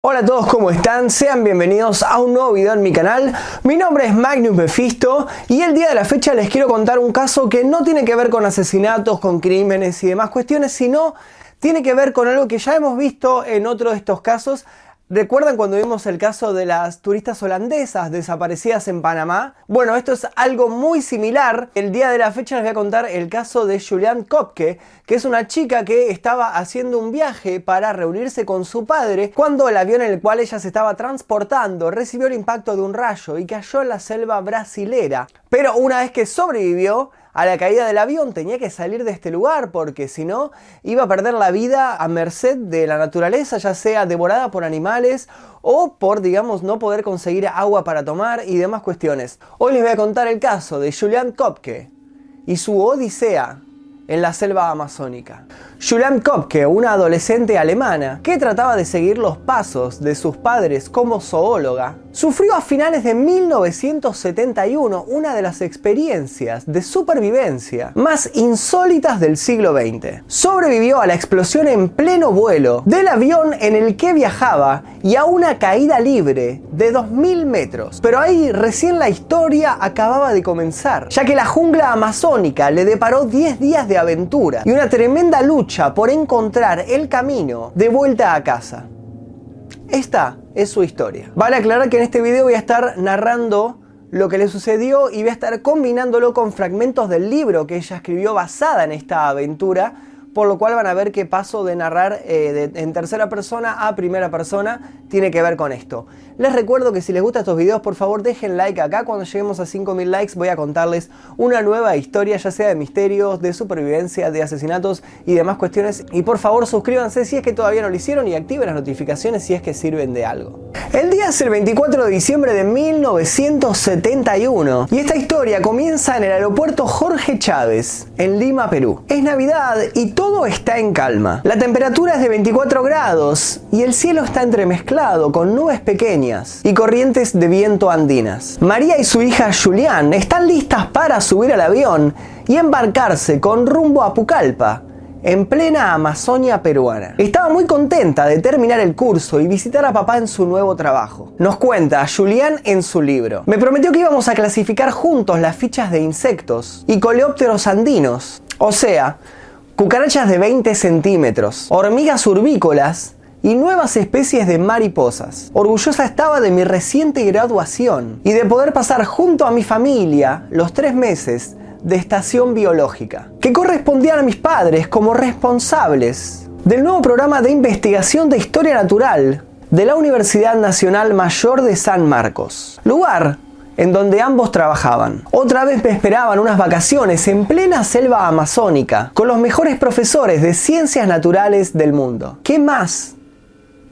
Hola a todos, ¿cómo están? Sean bienvenidos a un nuevo video en mi canal. Mi nombre es Magnus Mephisto y el día de la fecha les quiero contar un caso que no tiene que ver con asesinatos, con crímenes y demás cuestiones, sino tiene que ver con algo que ya hemos visto en otro de estos casos ¿Recuerdan cuando vimos el caso de las turistas holandesas desaparecidas en Panamá? Bueno, esto es algo muy similar. El día de la fecha les voy a contar el caso de Julian Kopke, que es una chica que estaba haciendo un viaje para reunirse con su padre cuando el avión en el cual ella se estaba transportando recibió el impacto de un rayo y cayó en la selva brasilera. Pero una vez que sobrevivió, a la caída del avión, tenía que salir de este lugar porque si no iba a perder la vida a merced de la naturaleza, ya sea devorada por animales o por, digamos, no poder conseguir agua para tomar y demás cuestiones. Hoy les voy a contar el caso de Julian Kopke y su odisea en la selva amazónica. Julian Kopke, una adolescente alemana que trataba de seguir los pasos de sus padres como zoóloga, sufrió a finales de 1971 una de las experiencias de supervivencia más insólitas del siglo XX. Sobrevivió a la explosión en pleno vuelo del avión en el que viajaba y a una caída libre de 2.000 metros. Pero ahí recién la historia acababa de comenzar, ya que la jungla amazónica le deparó 10 días de aventura y una tremenda lucha por encontrar el camino de vuelta a casa. Esta es su historia. Vale aclarar que en este video voy a estar narrando lo que le sucedió y voy a estar combinándolo con fragmentos del libro que ella escribió basada en esta aventura por lo cual van a ver que paso de narrar eh, en tercera persona a primera persona tiene que ver con esto. Les recuerdo que si les gustan estos videos, por favor dejen like acá. Cuando lleguemos a 5000 likes voy a contarles una nueva historia, ya sea de misterios, de supervivencia, de asesinatos y demás cuestiones. Y por favor suscríbanse si es que todavía no lo hicieron y activen las notificaciones si es que sirven de algo. El día es el 24 de diciembre de 1971 y esta historia comienza en el aeropuerto Jorge Chávez, en Lima, Perú. Es Navidad y todo está en calma. La temperatura es de 24 grados y el cielo está entremezclado con nubes pequeñas y corrientes de viento andinas. María y su hija Julián están listas para subir al avión y embarcarse con rumbo a Pucallpa, en plena Amazonia peruana. Estaba muy contenta de terminar el curso y visitar a papá en su nuevo trabajo. Nos cuenta Julián en su libro. Me prometió que íbamos a clasificar juntos las fichas de insectos y coleópteros andinos. O sea, cucarachas de 20 centímetros, hormigas urbícolas y nuevas especies de mariposas. Orgullosa estaba de mi reciente graduación y de poder pasar junto a mi familia los tres meses de estación biológica, que correspondían a mis padres como responsables del nuevo programa de investigación de historia natural de la Universidad Nacional Mayor de San Marcos, lugar en donde ambos trabajaban. Otra vez me esperaban unas vacaciones en plena selva amazónica, con los mejores profesores de ciencias naturales del mundo. ¿Qué más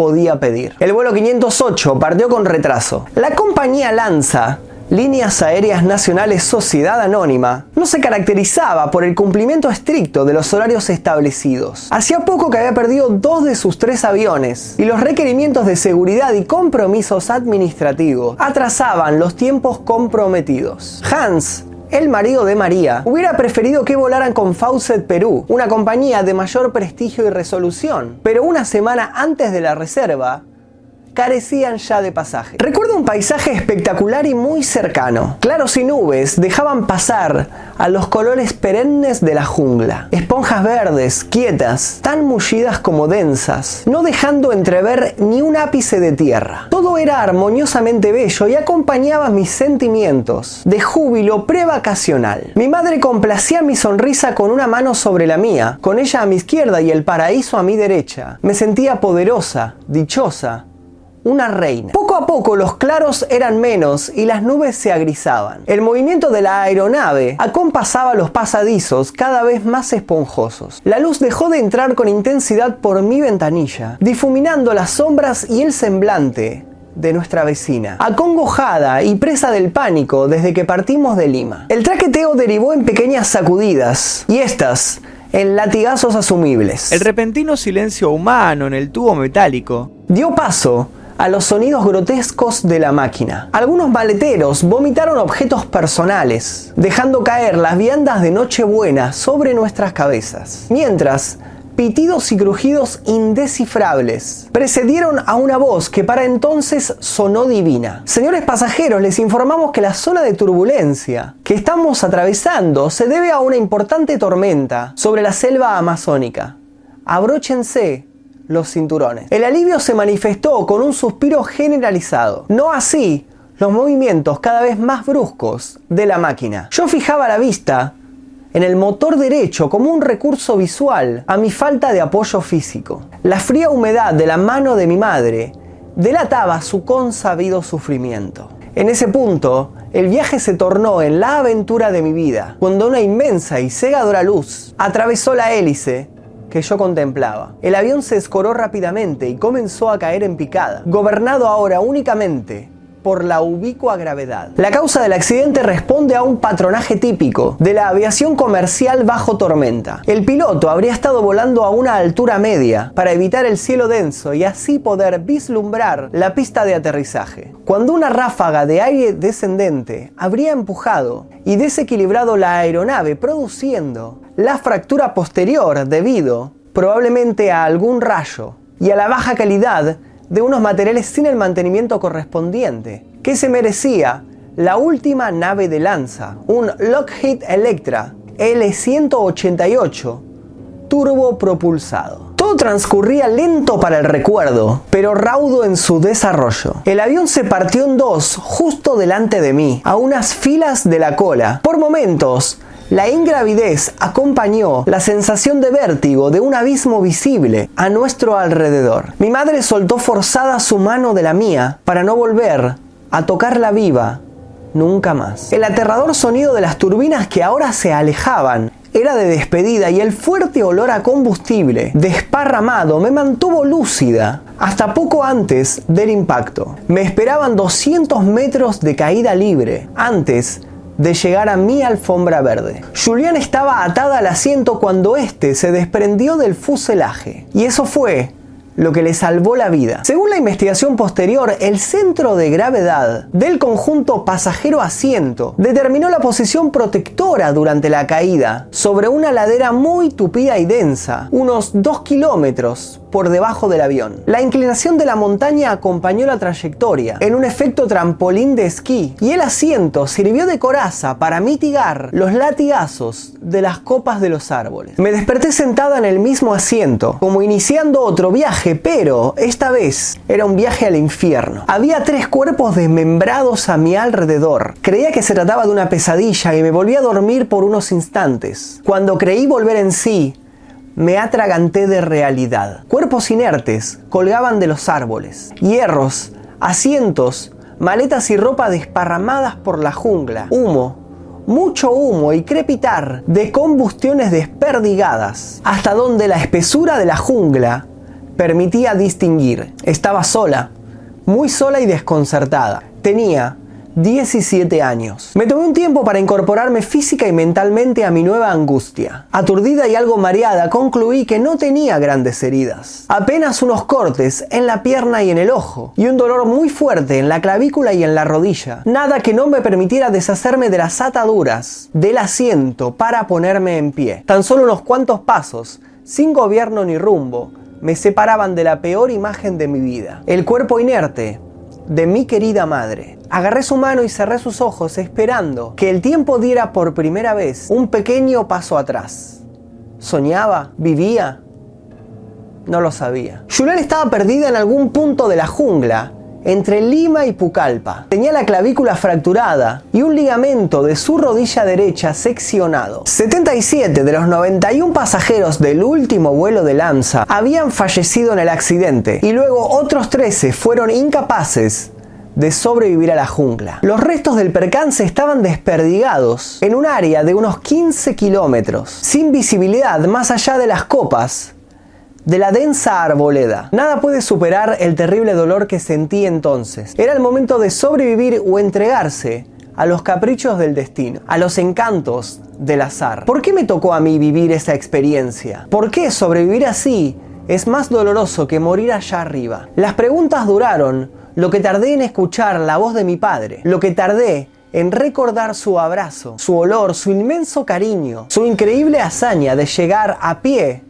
podía pedir? El vuelo 508 partió con retraso. La compañía Lanza Líneas Aéreas Nacionales Sociedad Anónima no se caracterizaba por el cumplimiento estricto de los horarios establecidos. Hacía poco que había perdido dos de sus tres aviones y los requerimientos de seguridad y compromisos administrativos atrasaban los tiempos comprometidos. Hans el marido de María, hubiera preferido que volaran con Faucet Perú, una compañía de mayor prestigio y resolución, pero una semana antes de la reserva, carecían ya de pasaje. Recuerdo un paisaje espectacular y muy cercano. Claros y nubes dejaban pasar a los colores perennes de la jungla. Esponjas verdes, quietas, tan mullidas como densas, no dejando entrever ni un ápice de tierra. Todo era armoniosamente bello y acompañaba mis sentimientos de júbilo prevacacional. Mi madre complacía mi sonrisa con una mano sobre la mía, con ella a mi izquierda y el paraíso a mi derecha. Me sentía poderosa, dichosa, una reina. Poco a poco los claros eran menos y las nubes se agrisaban. El movimiento de la aeronave acompasaba los pasadizos cada vez más esponjosos. La luz dejó de entrar con intensidad por mi ventanilla, difuminando las sombras y el semblante de nuestra vecina, acongojada y presa del pánico desde que partimos de Lima. El traqueteo derivó en pequeñas sacudidas y estas en latigazos asumibles. El repentino silencio humano en el tubo metálico dio paso a los sonidos grotescos de la máquina. Algunos maleteros vomitaron objetos personales, dejando caer las viandas de Nochebuena sobre nuestras cabezas, mientras pitidos y crujidos indescifrables precedieron a una voz que para entonces sonó divina. Señores pasajeros, les informamos que la zona de turbulencia que estamos atravesando se debe a una importante tormenta sobre la selva amazónica. Abróchense los cinturones. El alivio se manifestó con un suspiro generalizado. No así los movimientos cada vez más bruscos de la máquina. Yo fijaba la vista en el motor derecho como un recurso visual a mi falta de apoyo físico. La fría humedad de la mano de mi madre delataba su consabido sufrimiento. En ese punto, el viaje se tornó en la aventura de mi vida, cuando una inmensa y cegadora luz atravesó la hélice que yo contemplaba. El avión se escoró rápidamente y comenzó a caer en picada, gobernado ahora únicamente por la ubicua gravedad. La causa del accidente responde a un patronaje típico de la aviación comercial bajo tormenta. El piloto habría estado volando a una altura media para evitar el cielo denso y así poder vislumbrar la pista de aterrizaje. Cuando una ráfaga de aire descendente habría empujado y desequilibrado la aeronave produciendo la fractura posterior debido probablemente a algún rayo y a la baja calidad de unos materiales sin el mantenimiento correspondiente, que se merecía la última nave de lanza, un Lockheed Electra L-188 turbopropulsado. Todo transcurría lento para el recuerdo, pero raudo en su desarrollo. El avión se partió en dos justo delante de mí, a unas filas de la cola. Por momentos, la ingravidez acompañó la sensación de vértigo de un abismo visible a nuestro alrededor. Mi madre soltó forzada su mano de la mía para no volver a tocarla viva nunca más. El aterrador sonido de las turbinas que ahora se alejaban era de despedida y el fuerte olor a combustible desparramado me mantuvo lúcida hasta poco antes del impacto. Me esperaban 200 metros de caída libre antes de llegar a mi alfombra verde. Julián estaba atada al asiento cuando éste se desprendió del fuselaje. Y eso fue lo que le salvó la vida. Según la investigación posterior, el centro de gravedad del conjunto pasajero-asiento determinó la posición protectora durante la caída sobre una ladera muy tupida y densa, unos 2 kilómetros por debajo del avión. La inclinación de la montaña acompañó la trayectoria en un efecto trampolín de esquí y el asiento sirvió de coraza para mitigar los latigazos de las copas de los árboles. Me desperté sentada en el mismo asiento, como iniciando otro pero esta vez era un viaje al infierno. Había tres cuerpos desmembrados a mi alrededor. Creía que se trataba de una pesadilla y me volví a dormir por unos instantes. Cuando creí volver en sí, me atraganté de realidad. Cuerpos inertes colgaban de los árboles, hierros, asientos, maletas y ropa desparramadas por la jungla, humo, mucho humo y crepitar de combustiones desperdigadas, hasta donde la espesura de la jungla permitía distinguir. Estaba sola, muy sola y desconcertada. Tenía 17 años. Me tomé un tiempo para incorporarme física y mentalmente a mi nueva angustia. Aturdida y algo mareada, concluí que no tenía grandes heridas. Apenas unos cortes en la pierna y en el ojo, y un dolor muy fuerte en la clavícula y en la rodilla. Nada que no me permitiera deshacerme de las ataduras del asiento para ponerme en pie. Tan solo unos cuantos pasos, sin gobierno ni rumbo, me separaban de la peor imagen de mi vida. El cuerpo inerte de mi querida madre. Agarré su mano y cerré sus ojos esperando que el tiempo diera por primera vez un pequeño paso atrás. ¿Soñaba? ¿Vivía? No lo sabía. Julián estaba perdida en algún punto de la jungla entre Lima y Pucallpa. Tenía la clavícula fracturada y un ligamento de su rodilla derecha seccionado. 77 de los 91 pasajeros del último vuelo de Lanza habían fallecido en el accidente y luego otros 13 fueron incapaces de sobrevivir a la jungla. Los restos del percance estaban desperdigados en un área de unos 15 kilómetros, sin visibilidad más allá de las copas de la densa arboleda. Nada puede superar el terrible dolor que sentí entonces. Era el momento de sobrevivir o entregarse a los caprichos del destino, a los encantos del azar. ¿Por qué me tocó a mí vivir esa experiencia? ¿Por qué sobrevivir así es más doloroso que morir allá arriba? Las preguntas duraron lo que tardé en escuchar la voz de mi padre, lo que tardé en recordar su abrazo, su olor, su inmenso cariño, su increíble hazaña de llegar a pie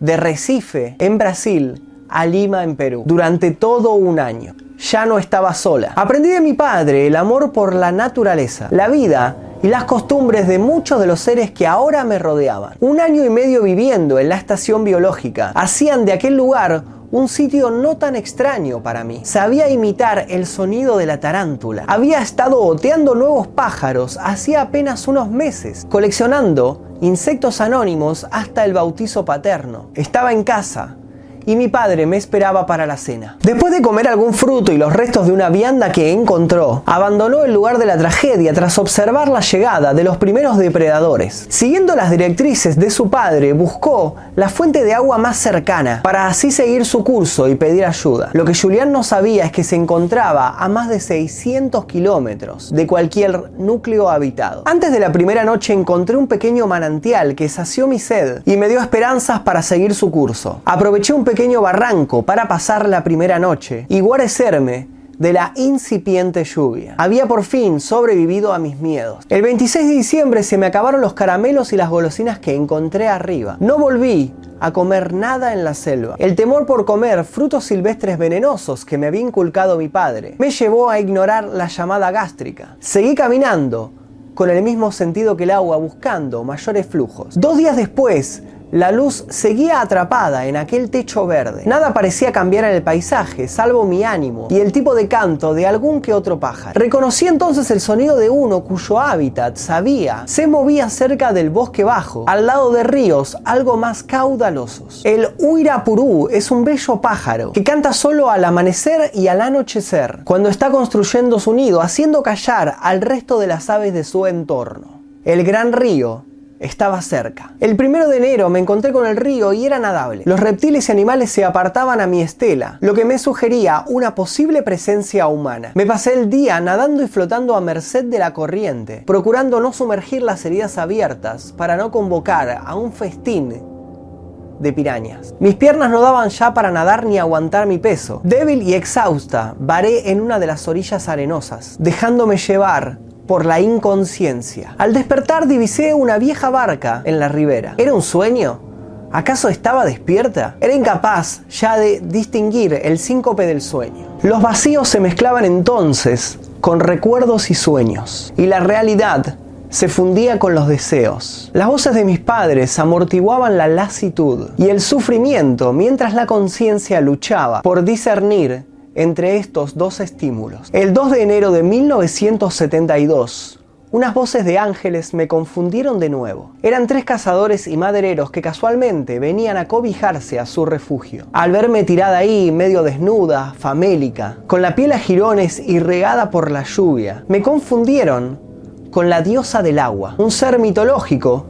de Recife, en Brasil, a Lima, en Perú, durante todo un año. Ya no estaba sola. Aprendí de mi padre el amor por la naturaleza, la vida y las costumbres de muchos de los seres que ahora me rodeaban. Un año y medio viviendo en la estación biológica hacían de aquel lugar un sitio no tan extraño para mí. Sabía imitar el sonido de la tarántula. Había estado oteando nuevos pájaros hacía apenas unos meses, coleccionando insectos anónimos hasta el bautizo paterno. Estaba en casa, y mi padre me esperaba para la cena. Después de comer algún fruto y los restos de una vianda que encontró, abandonó el lugar de la tragedia tras observar la llegada de los primeros depredadores. Siguiendo las directrices de su padre, buscó la fuente de agua más cercana para así seguir su curso y pedir ayuda. Lo que Julián no sabía es que se encontraba a más de 600 kilómetros de cualquier núcleo habitado. Antes de la primera noche encontré un pequeño manantial que sació mi sed y me dio esperanzas para seguir su curso. Aproveché un pequeño barranco para pasar la primera noche y guarecerme de la incipiente lluvia. Había por fin sobrevivido a mis miedos. El 26 de diciembre se me acabaron los caramelos y las golosinas que encontré arriba. No volví a comer nada en la selva. El temor por comer frutos silvestres venenosos que me había inculcado mi padre me llevó a ignorar la llamada gástrica. Seguí caminando con el mismo sentido que el agua buscando mayores flujos. Dos días después la luz seguía atrapada en aquel techo verde. Nada parecía cambiar en el paisaje, salvo mi ánimo y el tipo de canto de algún que otro pájaro. Reconocí entonces el sonido de uno cuyo hábitat, sabía, se movía cerca del bosque bajo, al lado de ríos algo más caudalosos. El Uirapurú es un bello pájaro que canta solo al amanecer y al anochecer, cuando está construyendo su nido, haciendo callar al resto de las aves de su entorno. El gran río estaba cerca. El primero de enero me encontré con el río y era nadable. Los reptiles y animales se apartaban a mi estela, lo que me sugería una posible presencia humana. Me pasé el día nadando y flotando a merced de la corriente, procurando no sumergir las heridas abiertas para no convocar a un festín de pirañas. Mis piernas no daban ya para nadar ni aguantar mi peso. Débil y exhausta, varé en una de las orillas arenosas, dejándome llevar por la inconsciencia. Al despertar divisé una vieja barca en la ribera. ¿Era un sueño? ¿Acaso estaba despierta? Era incapaz ya de distinguir el síncope del sueño. Los vacíos se mezclaban entonces con recuerdos y sueños, y la realidad se fundía con los deseos. Las voces de mis padres amortiguaban la lasitud y el sufrimiento mientras la conciencia luchaba por discernir entre estos dos estímulos. El 2 de enero de 1972, unas voces de ángeles me confundieron de nuevo. Eran tres cazadores y madereros que casualmente venían a cobijarse a su refugio. Al verme tirada ahí, medio desnuda, famélica, con la piel a jirones y regada por la lluvia, me confundieron con la diosa del agua, un ser mitológico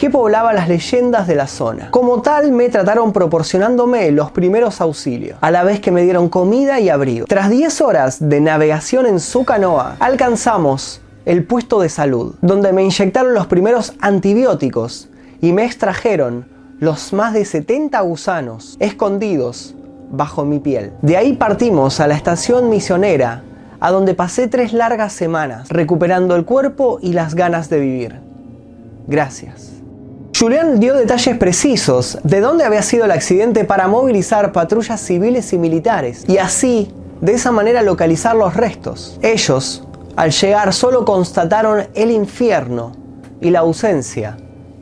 que poblaba las leyendas de la zona. Como tal, me trataron proporcionándome los primeros auxilios, a la vez que me dieron comida y abrigo. Tras 10 horas de navegación en su canoa, alcanzamos el puesto de salud, donde me inyectaron los primeros antibióticos y me extrajeron los más de 70 gusanos escondidos bajo mi piel. De ahí partimos a la estación misionera, a donde pasé tres largas semanas, recuperando el cuerpo y las ganas de vivir. Gracias. Julián dio detalles precisos de dónde había sido el accidente para movilizar patrullas civiles y militares y así, de esa manera, localizar los restos. Ellos, al llegar, solo constataron el infierno y la ausencia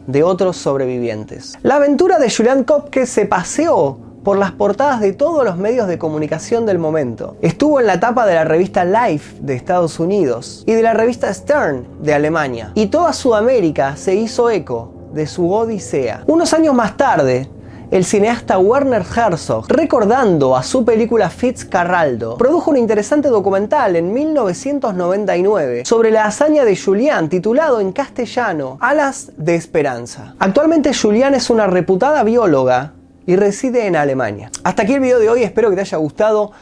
de otros sobrevivientes. La aventura de Julian Kopke se paseó por las portadas de todos los medios de comunicación del momento. Estuvo en la tapa de la revista Life de Estados Unidos y de la revista Stern de Alemania. Y toda Sudamérica se hizo eco de su Odisea. Unos años más tarde, el cineasta Werner Herzog, recordando a su película Fitzcarraldo, produjo un interesante documental en 1999 sobre la hazaña de Julián titulado en castellano Alas de Esperanza. Actualmente Julián es una reputada bióloga y reside en Alemania. Hasta aquí el video de hoy, espero que te haya gustado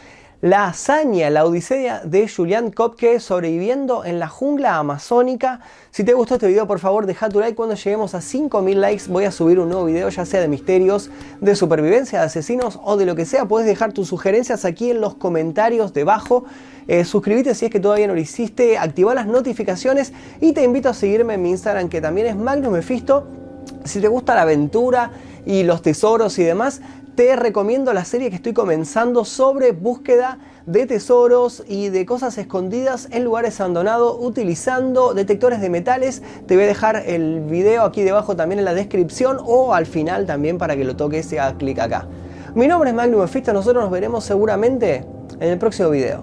la hazaña, la odisea de Julian Kopke sobreviviendo en la jungla amazónica. Si te gustó este video, por favor, deja tu like. Cuando lleguemos a 5000 likes, voy a subir un nuevo video, ya sea de misterios, de supervivencia, de asesinos o de lo que sea. Puedes dejar tus sugerencias aquí en los comentarios debajo. Eh, suscríbete si es que todavía no lo hiciste, activa las notificaciones y te invito a seguirme en mi Instagram que también es Magnus Mephisto. Si te gusta la aventura y los tesoros y demás, te recomiendo la serie que estoy comenzando sobre búsqueda de tesoros y de cosas escondidas en lugares abandonados utilizando detectores de metales. Te voy a dejar el video aquí debajo también en la descripción o al final también para que lo toques y haga clic acá. Mi nombre es Magnum Fista, nosotros nos veremos seguramente en el próximo video.